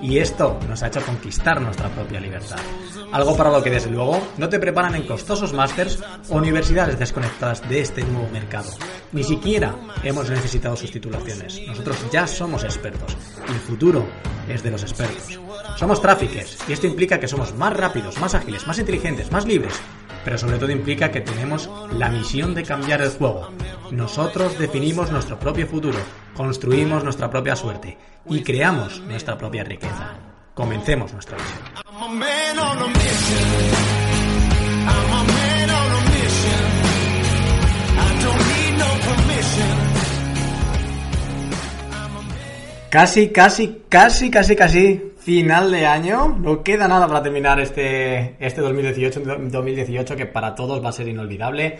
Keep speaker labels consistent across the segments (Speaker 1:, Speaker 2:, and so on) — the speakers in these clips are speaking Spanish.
Speaker 1: Y esto nos ha hecho conquistar nuestra propia libertad. Algo para lo que desde luego no te preparan en costosos másters o universidades desconectadas de este nuevo mercado. Ni siquiera hemos necesitado sus titulaciones. Nosotros ya somos expertos. Y el futuro es de los expertos. Somos traffickers y esto implica que somos más rápidos, más ágiles, más inteligentes, más libres pero sobre todo implica que tenemos la misión de cambiar el juego. Nosotros definimos nuestro propio futuro, construimos nuestra propia suerte y creamos nuestra propia riqueza. Comencemos nuestra misión. Casi, casi, casi, casi, casi final de año. No queda nada para terminar este, este 2018, 2018 que para todos va a ser inolvidable.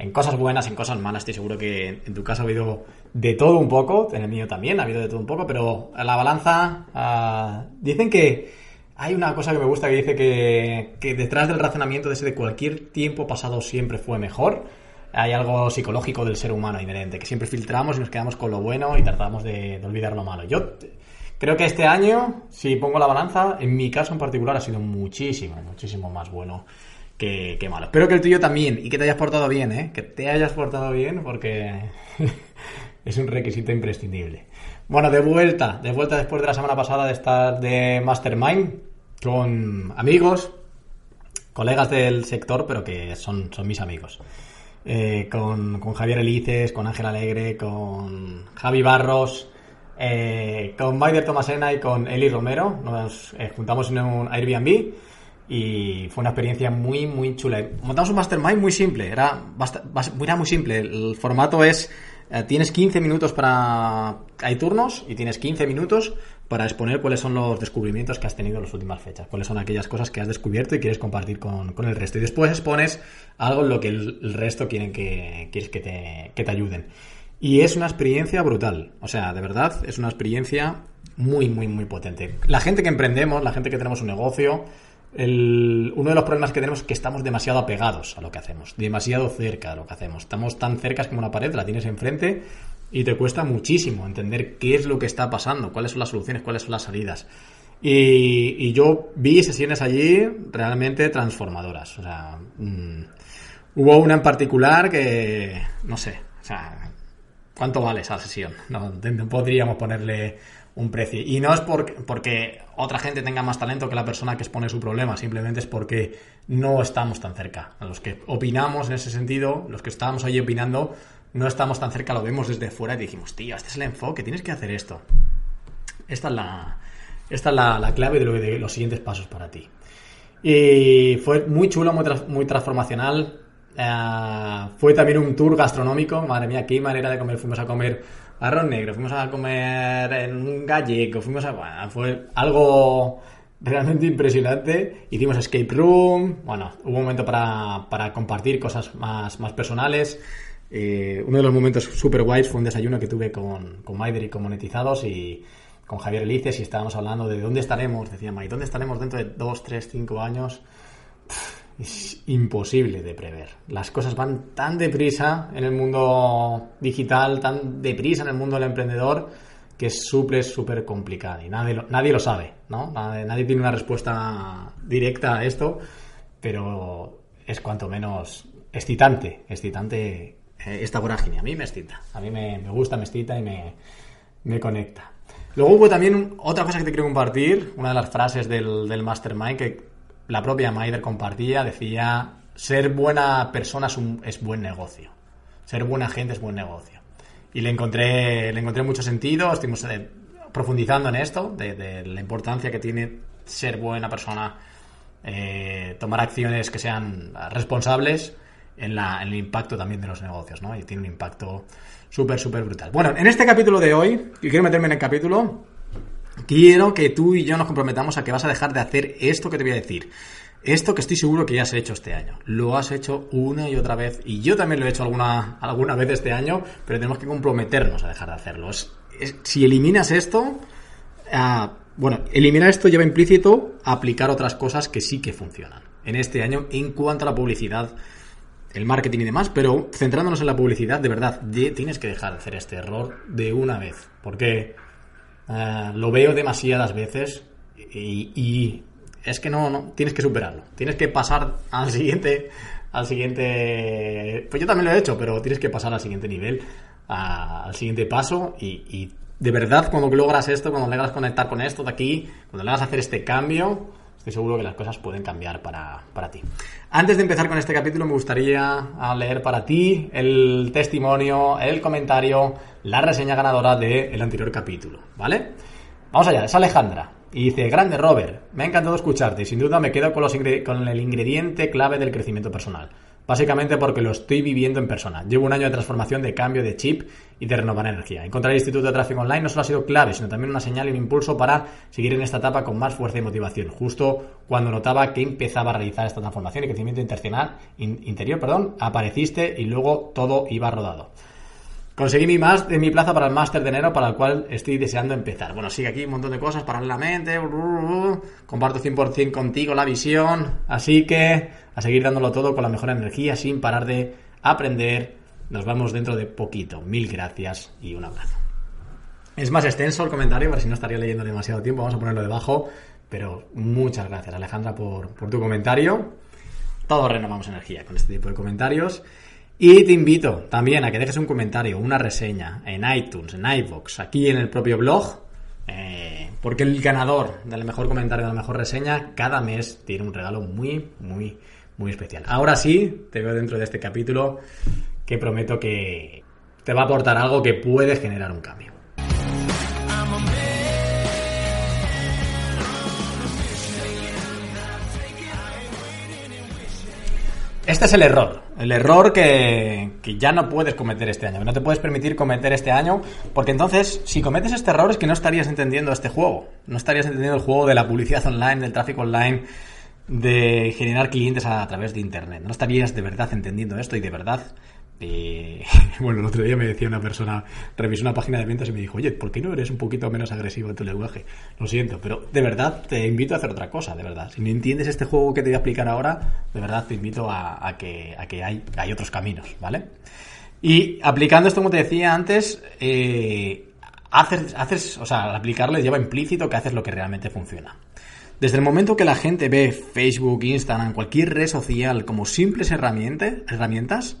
Speaker 1: En cosas buenas, en cosas malas, estoy seguro que en tu caso ha habido de todo un poco. En el mío también ha habido de todo un poco, pero la balanza. Ah, dicen que hay una cosa que me gusta que dice que, que detrás del razonamiento de ese de cualquier tiempo pasado siempre fue mejor hay algo psicológico del ser humano inherente, que siempre filtramos y nos quedamos con lo bueno y tratamos de, olvidar lo malo. Yo creo que este año, si pongo la balanza, en mi caso en particular ha sido muchísimo, muchísimo más bueno que, que malo. Espero que el tuyo también y que te hayas portado bien, ¿eh? Que te hayas portado bien porque es un requisito imprescindible. Bueno, de vuelta, de vuelta después de la semana pasada de estar de Mastermind con amigos, colegas del sector, pero que son, son mis amigos. Eh, con, Javier Elices, con Ángel Alegre, con Javi Barros, eh, con Maider Tomasena y con Eli Romero. Nos eh, juntamos en un Airbnb y fue una experiencia muy, muy chula. Montamos un mastermind muy simple, era, era muy simple. El formato es, tienes 15 minutos para... Hay turnos y tienes 15 minutos para exponer cuáles son los descubrimientos que has tenido en las últimas fechas, cuáles son aquellas cosas que has descubierto y quieres compartir con, el resto. Y después expones algo en lo que el, resto quieren que, quieres que te, que te ayuden. Y es una experiencia brutal. O sea, de verdad, es una experiencia muy, muy, muy potente. La gente que emprendemos, la gente que tenemos un negocio, el, uno de los problemas que tenemos es que estamos demasiado apegados a lo que hacemos, demasiado cerca de lo que hacemos. Estamos tan cerca como una pared, la tienes enfrente y te cuesta muchísimo entender qué es lo que está pasando, cuáles son las soluciones, cuáles son las salidas. Y, yo vi sesiones allí realmente transformadoras. O sea, mm, hubo una en particular que, no sé, o sea, ¿cuánto vale esa sesión? No, podríamos ponerle un precio. Y no es porque, porque otra gente tenga más talento que la persona que expone su problema, simplemente es porque no estamos tan cerca. A los que opinamos en ese sentido, los que estábamos allí opinando, no estamos tan cerca, lo vemos desde fuera y dijimos, tío, este es el enfoque, tienes que hacer esto. Esta es la, esta es la, clave de, lo, de, los siguientes pasos para ti. Y fue muy chulo, muy, muy transformacional. Eh, fue también un tour gastronómico. Madre mía, qué manera de comer. Fuimos a comer arroz negro, fuimos a comer en un gallego, fuimos a... Bueno, fue algo realmente impresionante. Hicimos escape room. Bueno, hubo un momento para, para compartir cosas más, más personales. Eh, uno de los momentos super guays fue un desayuno que tuve con, con Maider y con Monetizados y con Javier Elices y estábamos hablando de dónde estaremos. Decía Mike, ¿dónde estaremos dentro de 2, 3, 5 años? Es imposible de prever. Las cosas van tan deprisa en el mundo digital, tan deprisa en el mundo del emprendedor, que es súper, súper complicado. Y nadie lo, nadie lo sabe, ¿no? Nadie, nadie tiene una respuesta directa a esto, pero es cuanto menos excitante, excitante eh, esta vorágine. A mí me excita, a mí me, gusta, me excita y me, conecta. Luego hubo también otra cosa que te quiero compartir, una de las frases del, del Mastermind que la propia Maider compartía, decía, ser buena persona es, buen negocio. Ser buena gente es buen negocio. Y le encontré, le encontré mucho sentido, estuvimos eh, profundizando en esto, de, la importancia que tiene ser buena persona, eh, tomar acciones que sean responsables en, la, en, el impacto también de los negocios, ¿no? Y tiene un impacto súper, súper brutal. Bueno, en este capítulo de hoy, y quiero meterme en el capítulo, quiero que tú y yo nos comprometamos a que vas a dejar de hacer esto que te voy a decir. Esto que estoy seguro que ya has hecho este año. Lo has hecho una y otra vez. Y yo también lo he hecho alguna, alguna vez este año, pero tenemos que comprometernos a dejar de hacerlo. si eliminas esto, ah, bueno, eliminar esto lleva implícito aplicar otras cosas que sí que funcionan en este año en cuanto a la publicidad, el marketing y demás, pero centrándonos en la publicidad, de verdad, tienes que dejar de hacer este error de una vez, porque ah, lo veo demasiadas veces y es que no, no, tienes que superarlo. Tienes que pasar al siguiente, al siguiente, pues yo también lo he hecho, pero tienes que pasar al siguiente nivel, al siguiente paso y, de verdad cuando logras esto, cuando logras conectar con esto de aquí, cuando logras hacer este cambio, estoy seguro que las cosas pueden cambiar para, para ti. Antes de empezar con este capítulo me gustaría leer para ti el testimonio, el comentario, la reseña ganadora del anterior capítulo, ¿vale? Vamos allá, es Alejandra. Y dice, grande Robert, me ha encantado escucharte y sin duda me quedo con, los con el ingrediente clave del crecimiento personal. Básicamente porque lo estoy viviendo en persona. Llevo un año de transformación, de cambio de chip y de renovar energía. Encontrar el Instituto de Tráfico Online no solo ha sido clave, sino también una señal y un impulso para seguir en esta etapa con más fuerza y motivación. Justo cuando notaba que empezaba a realizar esta transformación y crecimiento interior, perdón, apareciste y luego todo iba rodado. Conseguí mi, más, mi plaza para el máster de enero para el cual estoy deseando empezar. Bueno, sigue aquí un montón de cosas paralelamente. Comparto 100% contigo la visión. Así que a seguir dándolo todo con la mejor energía sin parar de aprender. Nos vamos dentro de poquito. Mil gracias y un abrazo. Es más extenso el comentario, para si no estaría leyendo demasiado tiempo. Vamos a ponerlo debajo. Pero muchas gracias, Alejandra, por, por tu comentario. Todos renovamos energía con este tipo de comentarios. Y te invito también a que dejes un comentario, una reseña en iTunes, en iVoox, aquí en el propio blog, eh, porque el ganador del mejor comentario, de la mejor reseña, cada mes tiene un regalo muy, muy, muy especial. Ahora sí, te veo dentro de este capítulo que prometo que te va a aportar algo que puede generar un cambio. Este es el error. El error que, ya no puedes cometer este año. Que no te puedes permitir cometer este año. Porque entonces, si cometes este error, es que no estarías entendiendo este juego. No estarías entendiendo el juego de la publicidad online, del tráfico online, de generar clientes a través de Internet. No estarías de verdad entendiendo esto y de verdad y bueno, el otro día me decía una persona, revisó una página de ventas y me dijo, oye, ¿por qué no eres un poquito menos agresivo en tu lenguaje? Lo siento, pero de verdad te invito a hacer otra cosa, de verdad. Si no entiendes este juego que te voy a explicar ahora, de verdad te invito a, que, hay, otros caminos, ¿vale? Y aplicando esto, como te decía antes, eh, haces, haces, o sea, al aplicarlo lleva implícito que haces lo que realmente funciona. Desde el momento que la gente ve Facebook, Instagram, cualquier red social como simples herramientas,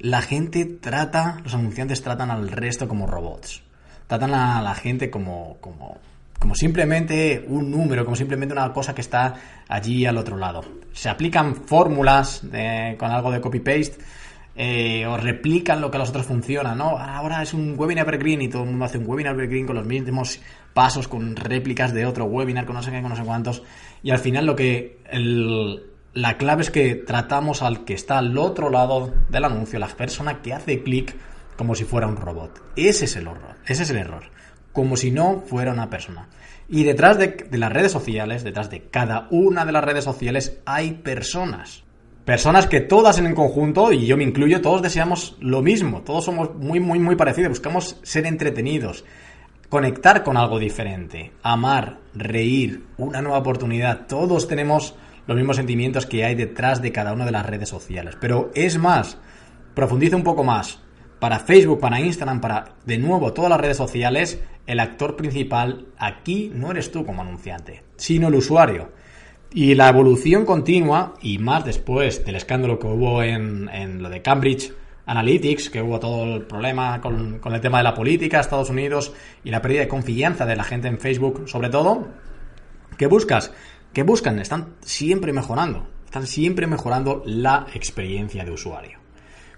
Speaker 1: la gente trata, los anunciantes tratan al resto como robots. Tratan a la gente como, como, como simplemente un número, como simplemente una cosa que está allí al otro lado. Se aplican fórmulas con algo de copy-paste eh, o replican lo que a los otros funciona, ¿no? Ahora es un webinar evergreen y todo el mundo hace un webinar evergreen con los mismos pasos, con réplicas de otro webinar, con no sé qué, con no sé cuántos. Y al final lo que el, la clave es que tratamos al que está al otro lado del anuncio, la persona que hace clic como si fuera un robot. Ese es el horror, ese es el error. Como si no fuera una persona. Y detrás de, las redes sociales, detrás de cada una de las redes sociales, hay personas. Personas que todas en conjunto, y yo me incluyo, todos deseamos lo mismo. Todos somos muy, muy, muy parecidos. Buscamos ser entretenidos, conectar con algo diferente, amar, reír, una nueva oportunidad. Todos tenemos los mismos sentimientos que hay detrás de cada una de las redes sociales. Pero es más, profundiza un poco más. Para Facebook, para Instagram, para de nuevo todas las redes sociales, el actor principal aquí no eres tú como anunciante, sino el usuario. Y la evolución continua, y más después del escándalo que hubo en, lo de Cambridge Analytics, que hubo todo el problema con, con el tema de la política, Estados Unidos y la pérdida de confianza de la gente en Facebook, sobre todo. ¿Qué buscas? ¿Qué buscan? Están siempre mejorando. Están siempre mejorando la experiencia de usuario.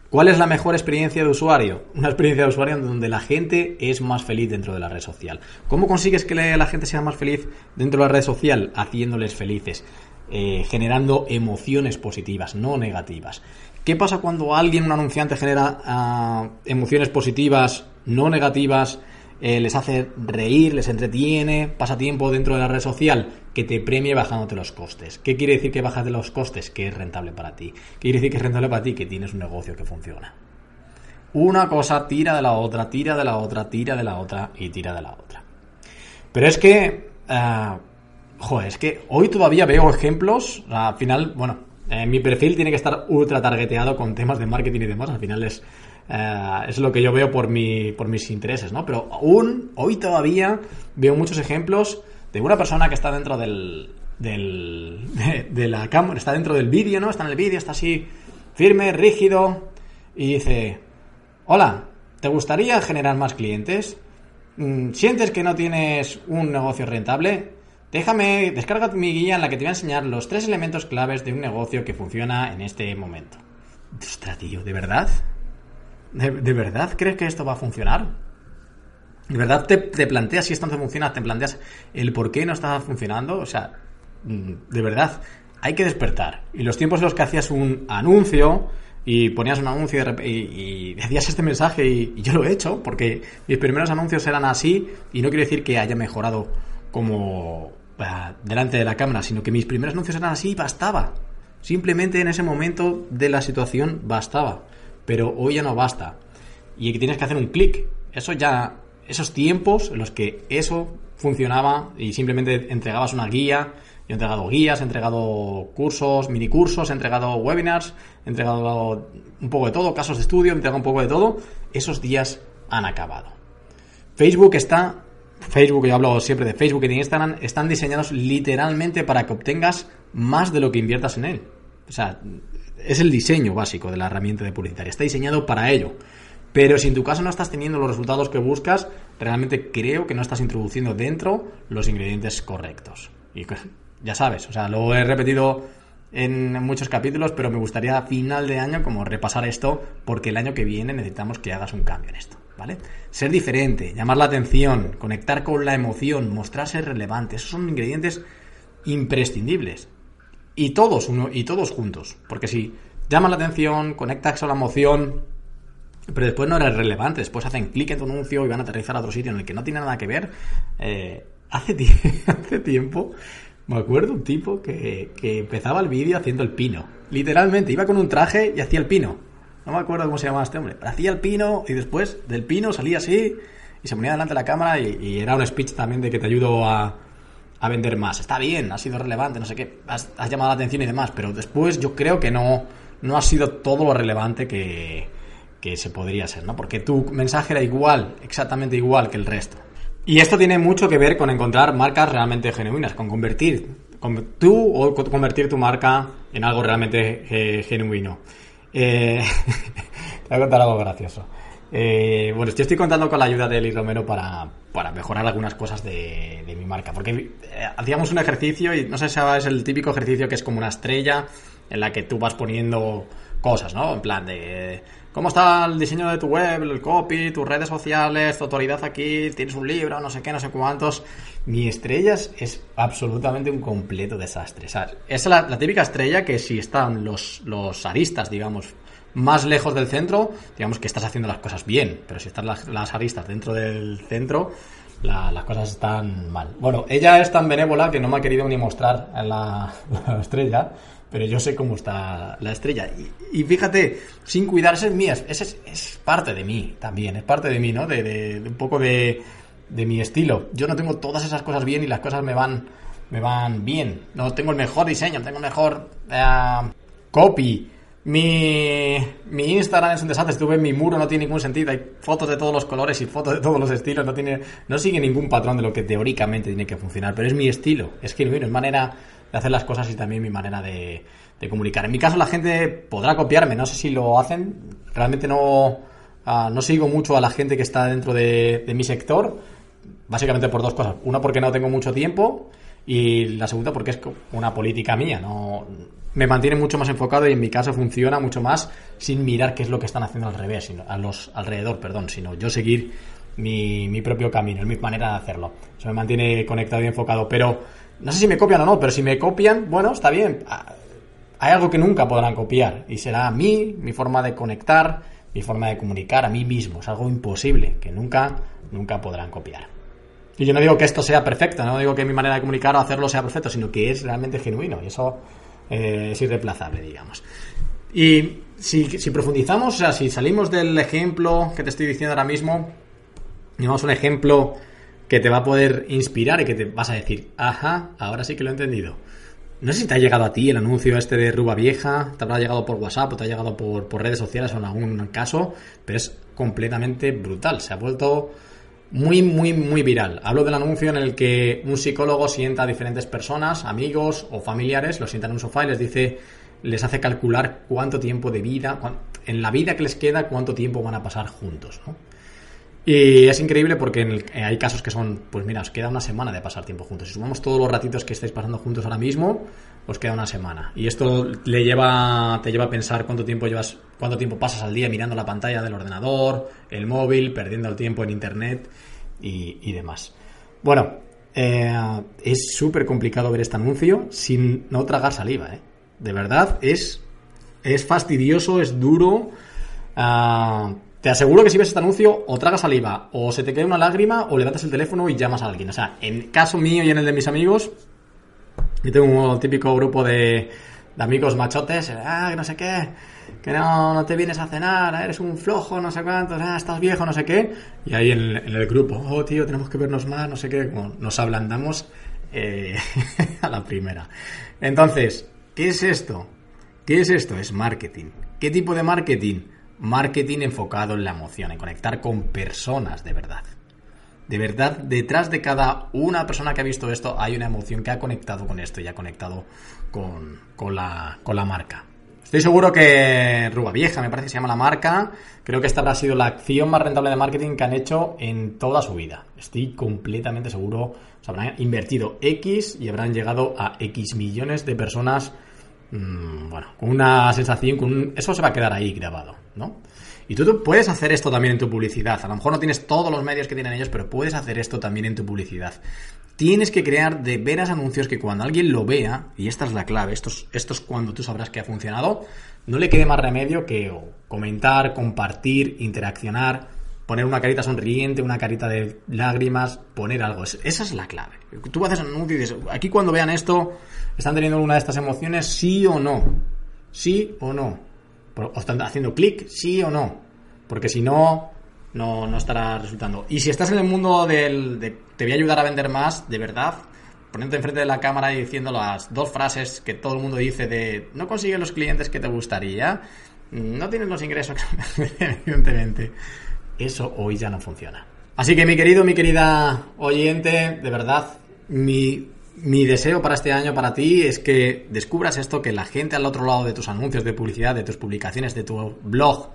Speaker 1: ¿Cuál es la mejor experiencia de usuario? Una experiencia de usuario donde la gente es más feliz dentro de la red social. ¿Cómo consigues que la gente sea más feliz dentro de la red social? Haciéndoles felices, eh, generando emociones positivas, no negativas. ¿Qué pasa cuando alguien, un anunciante, genera ah, emociones positivas, no negativas? Eh, les hace reír, les entretiene, pasa tiempo dentro de la red social, que te premie bajándote los costes. ¿Qué quiere decir que bajas de los costes? Que es rentable para ti. ¿Qué quiere decir que es rentable para ti? Que tienes un negocio que funciona. Una cosa tira de la otra, tira de la otra, tira de la otra y tira de la otra. Pero es que... Uh, joder, es que hoy todavía veo ejemplos. Al final, bueno, mi perfil tiene que estar ultra targeteado con temas de marketing y demás. Al final es eh, es lo que yo veo por, mi, por mis intereses, ¿no? Pero aún, hoy todavía veo muchos ejemplos de una persona que está dentro del, del de, la cámara, está dentro del vídeo, ¿no? Está en el vídeo, está así firme, rígido y dice, hola, ¿te gustaría generar más clientes? Mm, ¿Sientes que no tienes un negocio rentable? Déjame, descarga mi guía en la que te voy a enseñar los tres elementos claves de un negocio que funciona en este momento. Ostras, tío, ¿de verdad? ¿De, verdad crees que esto va a funcionar? ¿De verdad te, planteas si esto no funciona? ¿Te planteas el por qué no está funcionando? O sea, mm, de verdad, hay que despertar. Y los tiempos en los que hacías un anuncio y ponías un anuncio y, decías este mensaje y, yo lo he hecho porque mis primeros anuncios eran así y no quiere decir que haya mejorado como ah, delante de la cámara, sino que mis primeros anuncios eran así y bastaba. Simplemente en ese momento de la situación bastaba pero hoy ya no basta. Y tienes que hacer un clic. Eso ya, esos tiempos en los que eso funcionaba y simplemente entregabas una guía, yo he entregado guías, he entregado cursos, mini cursos, he entregado webinars, he entregado un poco de todo, casos de estudio, he entregado un poco de todo, esos días han acabado. Facebook está, Facebook, yo hablo siempre de Facebook y de Instagram, están diseñados literalmente para que obtengas más de lo que inviertas en él. O sea, es el diseño básico de la herramienta de publicitaria. Está diseñado para ello. Pero si en tu caso no estás teniendo los resultados que buscas, realmente creo que no estás introduciendo dentro los ingredientes correctos. Y ya sabes, o sea, lo he repetido en muchos capítulos, pero me gustaría a final de año como repasar esto, porque el año que viene necesitamos que hagas un cambio en esto, ¿vale? Ser diferente, llamar la atención, conectar con la emoción, mostrarse relevante, esos son ingredientes imprescindibles. Y todos, uno, y todos juntos. Porque si llaman la atención, conectas con la emoción, pero después no eres relevante, después hacen clic en tu anuncio y van a aterrizar a otro sitio en el que no tiene nada que ver. Eh, hace, hace tiempo me acuerdo un tipo que, que empezaba el vídeo haciendo el pino. Literalmente, iba con un traje y hacía el pino. No me acuerdo cómo se llamaba este hombre. Hacía el pino y después del pino salía así y se ponía delante de la cámara y era un speech también de que te ayudo a, a vender más. Está bien, ha sido relevante, no sé qué, has, llamado la atención y demás, pero después yo creo que no, no ha sido todo lo relevante que, que se podría ser, ¿no? Porque tu mensaje era igual, exactamente igual que el resto. Y esto tiene mucho que ver con encontrar marcas realmente genuinas, con convertir con, tú o convertir tu marca en algo realmente eh, genuino. Eh, te voy a contar algo gracioso. Eh, bueno, estoy contando con la ayuda de Eli Romero para, mejorar algunas cosas de, mi marca. Porque eh, hacíamos un ejercicio y no sé si es el típico ejercicio que es como una estrella en la que tú vas poniendo cosas, ¿no? En plan de cómo está el diseño de tu web, el copy, tus redes sociales, tu autoridad aquí, tienes un libro, no sé qué, no sé cuántos. Mi estrella es absolutamente un completo desastre. es la, la, típica estrella que si están los, los aristas, digamos, más lejos del centro, digamos que estás haciendo las cosas bien, pero si están las, aristas dentro del centro, las cosas están mal. Bueno, ella es tan benévola que no me ha querido ni mostrar la, estrella, pero yo sé cómo está la estrella. Y, fíjate, sin cuidarse es mía, es, es, parte de mí también, es parte de mí, ¿no? De, un poco de, de, mi estilo. Yo no tengo todas esas cosas bien y las cosas me van, me van bien. No tengo el mejor diseño, tengo el mejor eh, copy, mi, mi Instagram es un desastre, estuve en mi muro, no tiene ningún sentido, hay fotos de todos los colores y fotos de todos los estilos, no tiene, no sigue ningún patrón de lo que teóricamente tiene que funcionar, pero es mi estilo, es genuino, es manera de hacer las cosas y también mi manera de, comunicar. En mi caso la gente podrá copiarme, no sé si lo hacen, realmente no, ah, no sigo mucho a la gente que está dentro de, mi sector, básicamente por dos cosas. Una porque no tengo mucho tiempo y la segunda porque es una política mía, no me mantiene mucho más enfocado y en mi caso funciona mucho más sin mirar qué es lo que están haciendo al revés, sino a los alrededor, perdón, sino yo seguir mi, mi propio camino, mi manera de hacerlo. Eso me mantiene conectado y enfocado, pero no sé si me copian o no, pero si me copian, bueno, está bien. Ah, hay algo que nunca podrán copiar y será a mí, mi forma de conectar, mi forma de comunicar a mí mismo. Es algo imposible que nunca, nunca podrán copiar. Y yo no digo que esto sea perfecto, no digo que mi manera de comunicar o hacerlo sea perfecto, sino que es realmente genuino y eso eh, es irreemplazable, digamos. Y si, si, profundizamos, o sea, si salimos del ejemplo que te estoy diciendo ahora mismo, digamos un ejemplo que te va a poder inspirar y que te vas a decir, ajá, ahora sí que lo he entendido. No sé si te ha llegado a ti el anuncio este de Ruba Vieja, te habrá llegado por WhatsApp o te ha llegado por, redes sociales o en algún caso, pero es completamente brutal. Se ha vuelto muy, muy, muy viral. Hablo del anuncio en el que un psicólogo sienta a diferentes personas, amigos o familiares, los sienta en un sofá y les dice, les hace calcular cuánto tiempo de vida, en la vida que les queda, cuánto tiempo van a pasar juntos. ¿no? Y es increíble porque hay casos que son, pues mira, os queda una semana de pasar tiempo juntos. Si sumamos todos los ratitos que estáis pasando juntos ahora mismo, os queda una semana. Y esto le lleva, te lleva a pensar cuánto tiempo llevas, cuánto tiempo pasas al día mirando la pantalla del ordenador, el móvil, perdiendo el tiempo en internet y, demás. Bueno, eh, es súper complicado ver este anuncio sin no tragar saliva, ¿eh? De verdad, es, es fastidioso, es duro. Ah, te aseguro que si ves este anuncio, o tragas saliva, o se te queda una lágrima, o levantas el teléfono y llamas a alguien. O sea, en caso mío y en el de mis amigos, yo tengo un típico grupo de, amigos machotes, ah, no sé qué, que no, te vienes a cenar, eres un flojo, no sé cuánto, ah, estás viejo, no sé qué. Y ahí en, el grupo, oh tío, tenemos que vernos más, no sé qué, como nos ablandamos eh, a la primera. Entonces, ¿qué es esto? ¿Qué es esto? Es marketing. ¿Qué tipo de marketing? Marketing enfocado en la emoción, en conectar con personas de verdad. De verdad, detrás de cada una persona que ha visto esto hay una emoción que ha conectado con esto y ha conectado con, con, la, con la marca. Estoy seguro que Ruba Vieja, me parece que se llama la marca, creo que esta habrá sido la acción más rentable de marketing que han hecho en toda su vida. Estoy completamente seguro, o sea, habrán invertido X y habrán llegado a X millones de personas, mmm, bueno, con una sensación, eso se va a quedar ahí grabado, ¿no? Y tú, puedes hacer esto también en tu publicidad. A lo mejor no tienes todos los medios que tienen ellos, pero puedes hacer esto también en tu publicidad. Tienes que crear de veras anuncios que cuando alguien lo vea, y esta es la clave, esto es, cuando tú sabrás que ha funcionado, no le quede más remedio que comentar, compartir, interaccionar, poner una carita sonriente, una carita de lágrimas, poner algo. Esa es la clave. Tú haces un anuncio y dices, aquí cuando vean esto, ¿están teniendo una de estas emociones? ¿Sí o no? ¿Sí o no? ¿O están haciendo clic? ¿Sí o no? Porque si no, no, no estará resultando. Y si estás en el mundo del de, te voy a ayudar a vender más, de verdad, poniéndote enfrente de la cámara y diciendo las dos frases que todo el mundo dice de no consigues los clientes que te gustaría, no tienes los ingresos, evidentemente. Eso hoy ya no funciona. Así que mi querido, mi querida oyente, de verdad, mi mi deseo para este año para ti es que descubras esto, que la gente al otro lado de tus anuncios de publicidad, de tus publicaciones, de tu blog,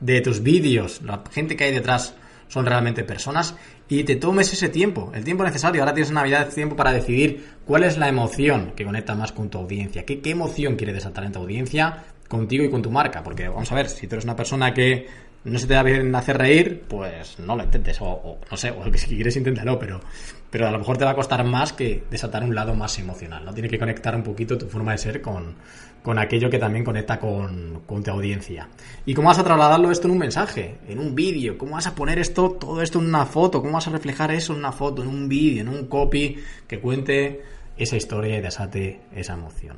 Speaker 1: de tus vídeos, la gente que hay detrás son realmente personas y te tomes ese tiempo, el tiempo necesario. Ahora tienes Navidad tiempo para decidir cuál es la emoción que conecta más con tu audiencia, qué, qué emoción quiere desatar en tu audiencia contigo y con tu marca. Porque vamos a ver, si tú eres una persona que no se te da bien hacer reír, pues no lo intentes. O, no sé, o si quieres inténtalo, pero, pero a lo mejor te va a costar más que desatar un lado más emocional. ¿no? Tiene que conectar un poquito tu forma de ser con, con aquello que también conecta con, con, tu audiencia. ¿Y cómo vas a trasladarlo esto en un mensaje, en un vídeo? ¿Cómo vas a poner esto, todo esto en una foto? ¿Cómo vas a reflejar eso en una foto, en un vídeo, en un copy que cuente esa historia y desate esa emoción?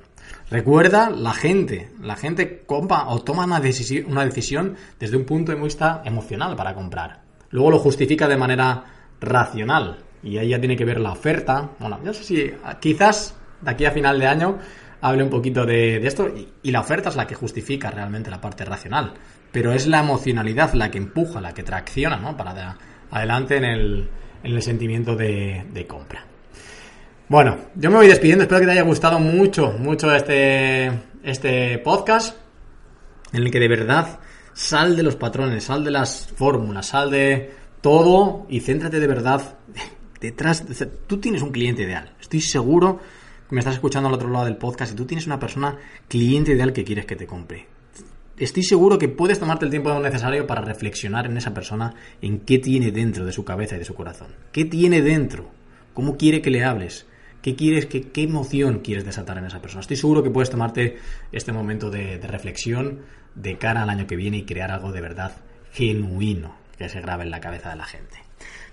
Speaker 1: Recuerda, la gente, la gente compra o toma una una decisión desde un punto de vista emocional para comprar. Luego lo justifica de manera racional. Y ahí ya tiene que ver la oferta. Bueno, yo sé si quizás de aquí a final de año hable un poquito de, esto. Y, la oferta es la que justifica realmente la parte racional. Pero es la emocionalidad la que empuja, la que tracciona, ¿no? Para adelante en el, en el sentimiento de compra. Bueno, yo me voy despidiendo. Espero que te haya gustado mucho, mucho este, este podcast. En el que de verdad sal de los patrones, sal de las fórmulas, sal de todo y céntrate de verdad detrás. Tú tienes un cliente ideal. Estoy seguro que me estás escuchando al otro lado del podcast y tú tienes una persona cliente ideal que quieres que te compre. Estoy seguro que puedes tomarte el tiempo necesario para reflexionar en esa persona, en qué tiene dentro de su cabeza y de su corazón. ¿Qué tiene dentro? ¿Cómo quiere que le hables? ¿Qué quieres, qué, qué emoción quieres desatar en esa persona? Estoy seguro que puedes tomarte este momento de, de reflexión de cara al año que viene y crear algo de verdad genuino que se grabe en la cabeza de la gente.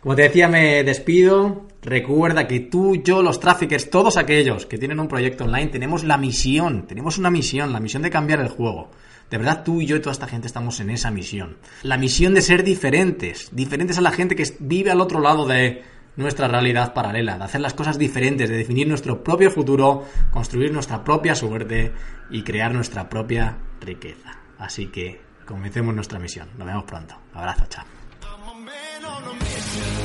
Speaker 1: Como te decía, me despido. Recuerda que tú, yo, los traffickers, todos aquellos que tienen un proyecto online, tenemos la misión, tenemos una misión, la misión de cambiar el juego. De verdad, tú y yo y toda esta gente estamos en esa misión. La misión de ser diferentes, diferentes a la gente que vive al otro lado de nuestra realidad paralela, de hacer las cosas diferentes, de definir nuestro propio futuro, construir nuestra propia suerte y crear nuestra propia riqueza. Así que comencemos nuestra misión. Nos vemos pronto. Abrazo, chao. on a mission.